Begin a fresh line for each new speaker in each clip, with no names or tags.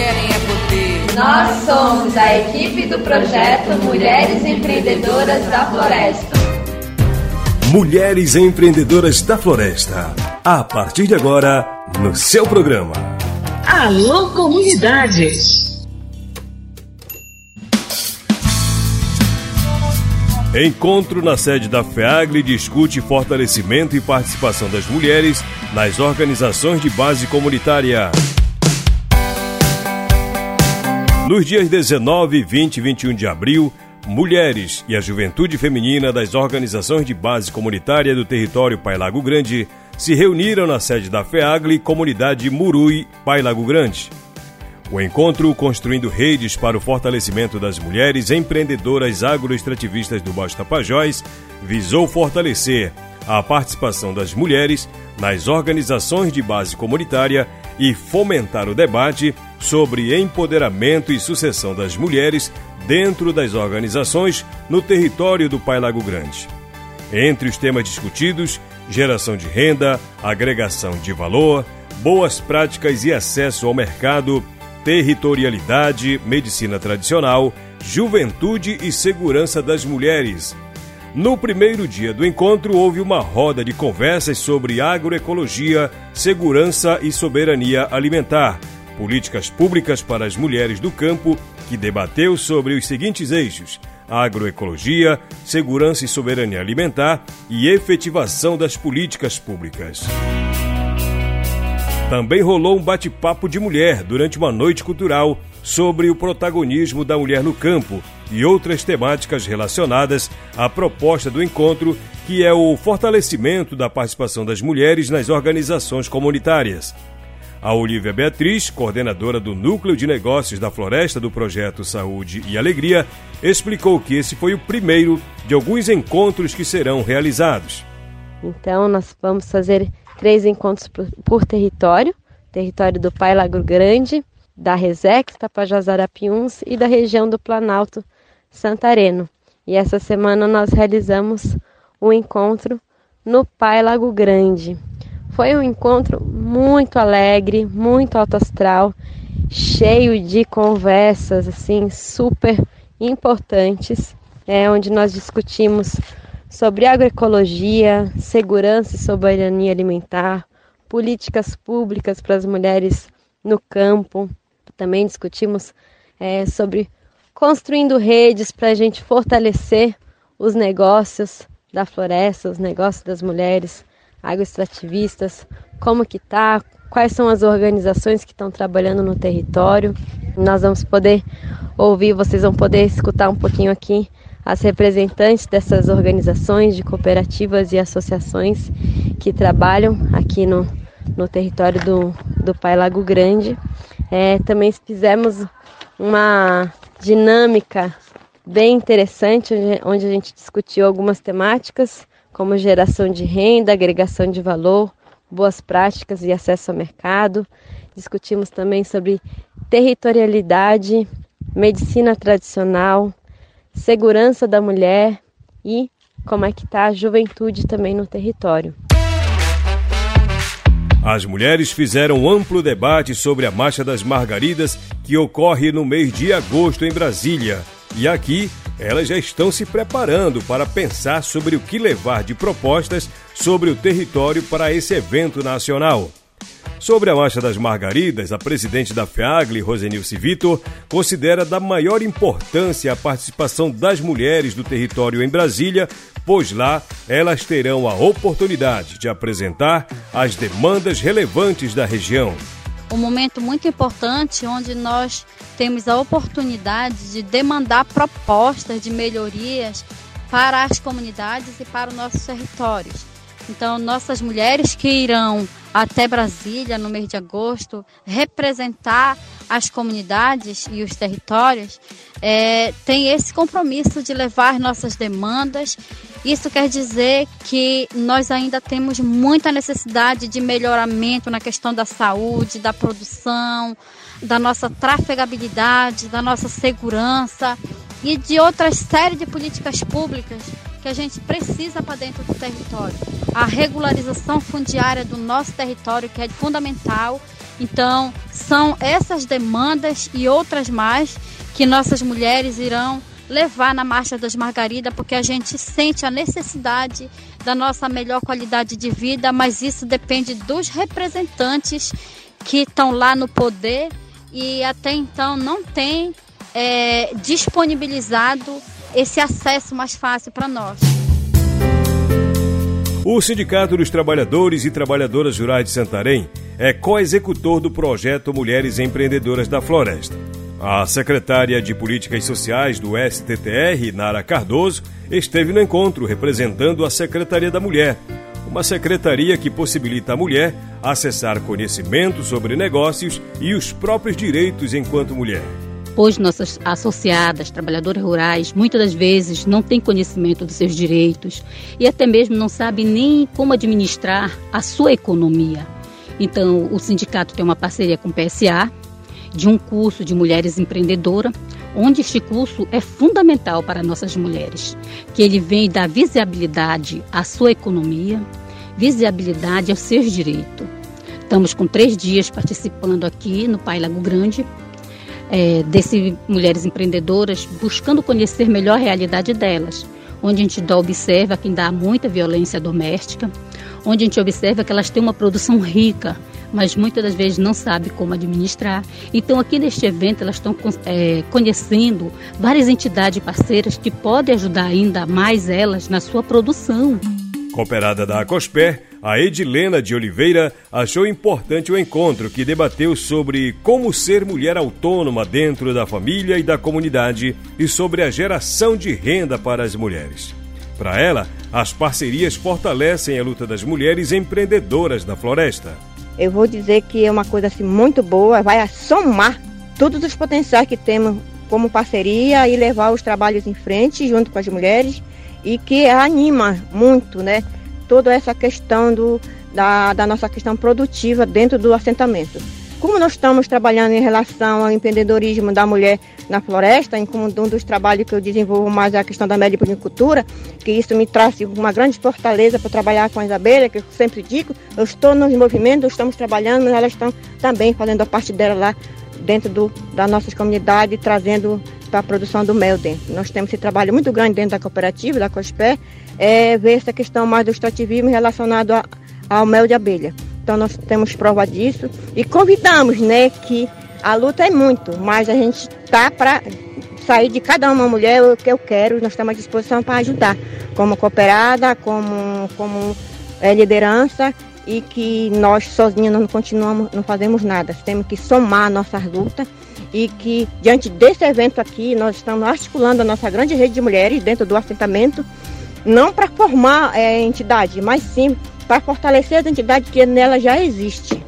querem é poder.
Nós somos a equipe do projeto Mulheres Empreendedoras da Floresta.
Mulheres Empreendedoras da Floresta. A partir de agora, no seu programa.
Alô, comunidade!
Encontro na sede da FEAGLE discute fortalecimento e participação das mulheres nas organizações de base comunitária. Nos dias 19, 20 e 21 de abril, mulheres e a juventude feminina das organizações de base comunitária do território Pai Lago Grande se reuniram na sede da FEAGLE, comunidade Murui, Pai Lago Grande. O encontro Construindo Redes para o Fortalecimento das Mulheres Empreendedoras Agroextrativistas do Baixo Tapajós visou fortalecer a participação das mulheres nas organizações de base comunitária e fomentar o debate sobre empoderamento e sucessão das mulheres dentro das organizações no território do Pai Lago Grande. Entre os temas discutidos, geração de renda, agregação de valor, boas práticas e acesso ao mercado, territorialidade, medicina tradicional, juventude e segurança das mulheres. No primeiro dia do encontro, houve uma roda de conversas sobre agroecologia, segurança e soberania alimentar, políticas públicas para as mulheres do campo, que debateu sobre os seguintes eixos: agroecologia, segurança e soberania alimentar e efetivação das políticas públicas. Também rolou um bate-papo de mulher durante uma noite cultural sobre o protagonismo da mulher no campo e outras temáticas relacionadas à proposta do encontro, que é o fortalecimento da participação das mulheres nas organizações comunitárias. A Olivia Beatriz, coordenadora do Núcleo de Negócios da Floresta do projeto Saúde e Alegria, explicou que esse foi o primeiro de alguns encontros que serão realizados.
Então, nós vamos fazer três encontros por, por território: território do Pai Lago Grande, da Resex, Tapajós Arapiuns e da região do Planalto Santareno. E essa semana nós realizamos um encontro no Pai Lago Grande. Foi um encontro muito alegre, muito alto astral, cheio de conversas assim super importantes, é onde nós discutimos sobre agroecologia, segurança e soberania alimentar, políticas públicas para as mulheres no campo. Também discutimos é, sobre construindo redes para a gente fortalecer os negócios da floresta, os negócios das mulheres agroextrativistas, como que tá, quais são as organizações que estão trabalhando no território. Nós vamos poder ouvir, vocês vão poder escutar um pouquinho aqui as representantes dessas organizações de cooperativas e associações que trabalham aqui no, no território do, do Pai Lago Grande. É, também fizemos uma dinâmica bem interessante, onde a gente discutiu algumas temáticas, como geração de renda, agregação de valor, boas práticas e acesso ao mercado. Discutimos também sobre territorialidade, medicina tradicional, segurança da mulher e como é que está a juventude também no território.
As mulheres fizeram amplo debate sobre a Marcha das Margaridas que ocorre no mês de agosto em Brasília. E aqui elas já estão se preparando para pensar sobre o que levar de propostas sobre o território para esse evento nacional. Sobre a Marcha das Margaridas, a presidente da FEAGLE, Rosenilce Vitor, considera da maior importância a participação das mulheres do território em Brasília, pois lá elas terão a oportunidade de apresentar as demandas relevantes da região.
Um momento muito importante onde nós temos a oportunidade de demandar propostas de melhorias para as comunidades e para os nossos territórios. Então, nossas mulheres que irão até Brasília no mês de agosto representar as comunidades e os territórios é, tem esse compromisso de levar nossas demandas. Isso quer dizer que nós ainda temos muita necessidade de melhoramento na questão da saúde, da produção, da nossa trafegabilidade, da nossa segurança e de outras série de políticas públicas que a gente precisa para dentro do território. A regularização fundiária do nosso território, que é fundamental, Então, são essas demandas e outras mais que nossas mulheres irão levar na Marcha das Margaridas, porque a gente sente a necessidade da nossa melhor qualidade de vida, mas isso depende dos representantes que estão lá no poder e até então não tem é, disponibilizado esse acesso mais fácil para nós.
O Sindicato dos Trabalhadores e Trabalhadoras Rurais de Santarém é co-executor do projeto Mulheres Empreendedoras da Floresta. A secretária de Políticas Sociais do STTR, Nara Cardoso, esteve no encontro representando a Secretaria da Mulher, uma secretaria que possibilita à mulher acessar conhecimento sobre negócios e os próprios direitos enquanto mulher.
Hoje, nossas associadas, trabalhadoras rurais, muitas das vezes não têm conhecimento dos seus direitos e até mesmo não sabem nem como administrar a sua economia. Então, o sindicato tem uma parceria com o PSA, de um curso de mulheres empreendedoras, onde este curso é fundamental para nossas mulheres, que ele vem dar visibilidade à sua economia, visibilidade aos seus direitos. Estamos com três dias participando aqui no Pai Lago Grande, é, desse Mulheres Empreendedoras, buscando conhecer melhor a realidade delas, onde a gente observa que ainda há muita violência doméstica, onde a gente observa que elas têm uma produção rica, mas muitas das vezes não sabe como administrar. Então, aqui neste evento, elas estão é, conhecendo várias entidades parceiras que podem ajudar ainda mais elas na sua produção.
Cooperada da Acosper, a Edilena de Oliveira achou importante o encontro que debateu sobre como ser mulher autônoma dentro da família e da comunidade e sobre a geração de renda para as mulheres. Para ela, as parcerias fortalecem a luta das mulheres empreendedoras da floresta.
Eu vou dizer que é uma coisa assim muito boa, vai somar todos os potenciais que temos como parceria e levar os trabalhos em frente junto com as mulheres e que anima muito, né, toda essa questão do, da, da nossa questão produtiva dentro do assentamento. Como nós estamos trabalhando em relação ao empreendedorismo da mulher na floresta, em como um dos trabalhos que eu desenvolvo mais é a questão da meliponicultura, que isso me traz uma grande fortaleza para trabalhar com as abelhas, que eu sempre digo, eu estou nos movimentos, estamos trabalhando, elas estão também fazendo a parte dela lá dentro do, da nossa comunidade, trazendo para a produção do mel dentro. Nós temos esse trabalho muito grande dentro da cooperativa, da COSPE, é ver essa questão mais do extrativismo relacionado a, ao mel de abelha. Então nós temos prova disso e convidamos, né, que a luta é muito, mas a gente tá para sair de cada uma mulher o que eu quero, nós estamos à disposição para ajudar, como cooperada, como, como é, liderança e que nós sozinhos não continuamos, não fazemos nada. Temos que somar a nossa luta e que diante desse evento aqui nós estamos articulando a nossa grande rede de mulheres dentro do assentamento, não para formar é, entidade, mas sim para fortalecer as entidades que nela já existe.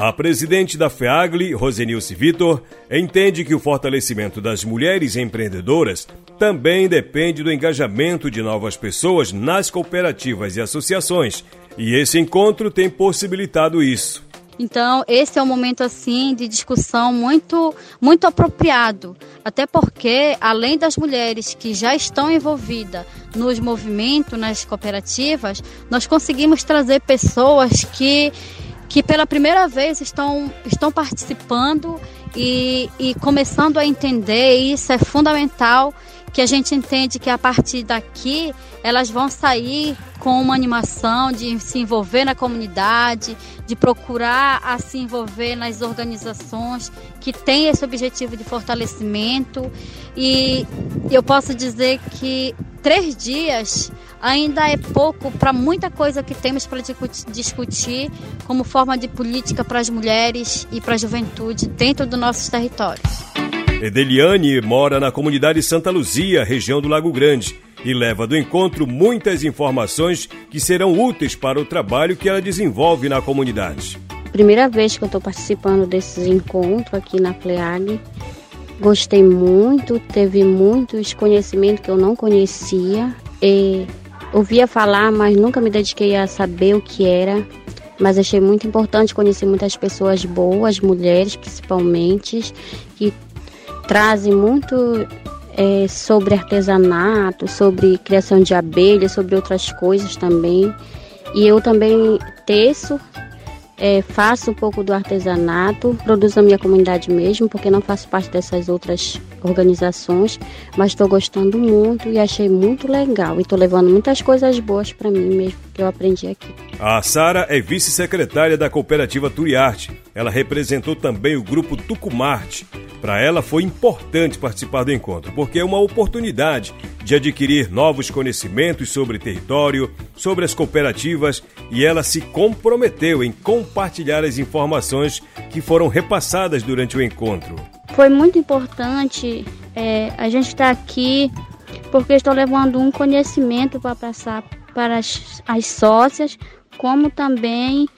A presidente da FEAGLE, Rosenilce Vitor, entende que o fortalecimento das mulheres empreendedoras também depende do engajamento de novas pessoas nas cooperativas e associações, e esse encontro tem possibilitado isso.
Então, esse é um momento assim de discussão muito muito apropriado, até porque além das mulheres que já estão envolvidas nos movimentos, nas cooperativas, nós conseguimos trazer pessoas que que pela primeira vez estão, estão participando e, e começando a entender, e isso é fundamental, que a gente entende que a partir daqui elas vão sair com uma animação de se envolver na comunidade, de procurar a se envolver nas organizações que têm esse objetivo de fortalecimento. E eu posso dizer que três dias ainda é pouco para muita coisa que temos para discutir como forma de política para as mulheres e para a juventude dentro dos nossos territórios.
Edeliane mora na comunidade Santa Luzia, região do Lago Grande e leva do encontro muitas informações que serão úteis para o trabalho que ela desenvolve na comunidade.
Primeira vez que eu estou participando desses encontros aqui na FLEAG. Gostei muito, teve muitos conhecimentos que eu não conhecia. E ouvia falar, mas nunca me dediquei a saber o que era. Mas achei muito importante conhecer muitas pessoas boas, mulheres principalmente, que trazem muito é, sobre artesanato, sobre criação de abelhas, sobre outras coisas também. E eu também teço
é, faço um pouco do artesanato, produzo a minha comunidade mesmo, porque não faço parte dessas outras organizações, mas estou gostando muito e achei muito legal. E estou levando muitas coisas boas para mim mesmo, que eu aprendi aqui.
A Sara é vice-secretária da cooperativa Turiarte. Ela representou também o grupo Tucumarte. Para ela foi importante participar do encontro, porque é uma oportunidade de adquirir novos conhecimentos sobre território, sobre as cooperativas e ela se comprometeu em compartilhar as informações que foram repassadas durante o encontro.
Foi muito importante é, a gente estar aqui porque estou levando um conhecimento para passar para as, as sócias, como também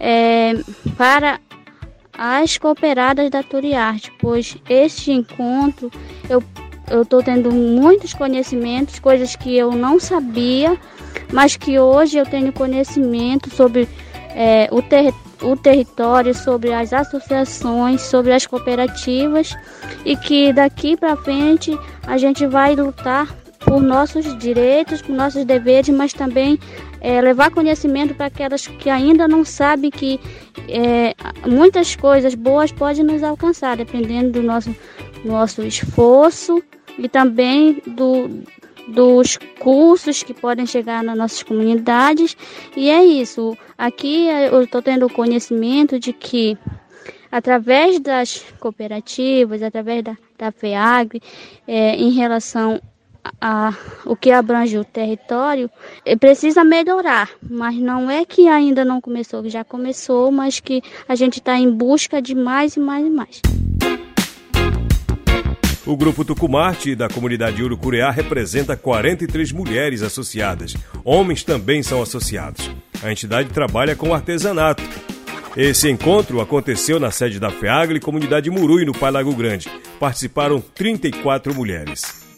é, para as cooperadas da Turiarte, pois este encontro eu eu estou tendo muitos conhecimentos, coisas que eu não sabia, mas que hoje eu tenho conhecimento sobre é, o, ter, o território, sobre as associações, sobre as cooperativas e que daqui para frente a gente vai lutar por nossos direitos, por nossos deveres, mas também é, levar conhecimento para aquelas que ainda não sabem que é, muitas coisas boas podem nos alcançar, dependendo do nosso, nosso esforço e também do, dos cursos que podem chegar nas nossas comunidades. E é isso. Aqui eu estou tendo o conhecimento de que através das cooperativas, através da, da é, em relação a, o que abrange o território eh, precisa melhorar, mas não é que ainda não começou, já começou, mas que a gente está em busca de mais e mais e mais.
O grupo Tucumarte da comunidade Urucureá representa 43 mulheres associadas. Homens também são associados. A entidade trabalha com artesanato. Esse encontro aconteceu na sede da FEAGLE, comunidade Murui, no Pai Lago Grande. Participaram 34 mulheres.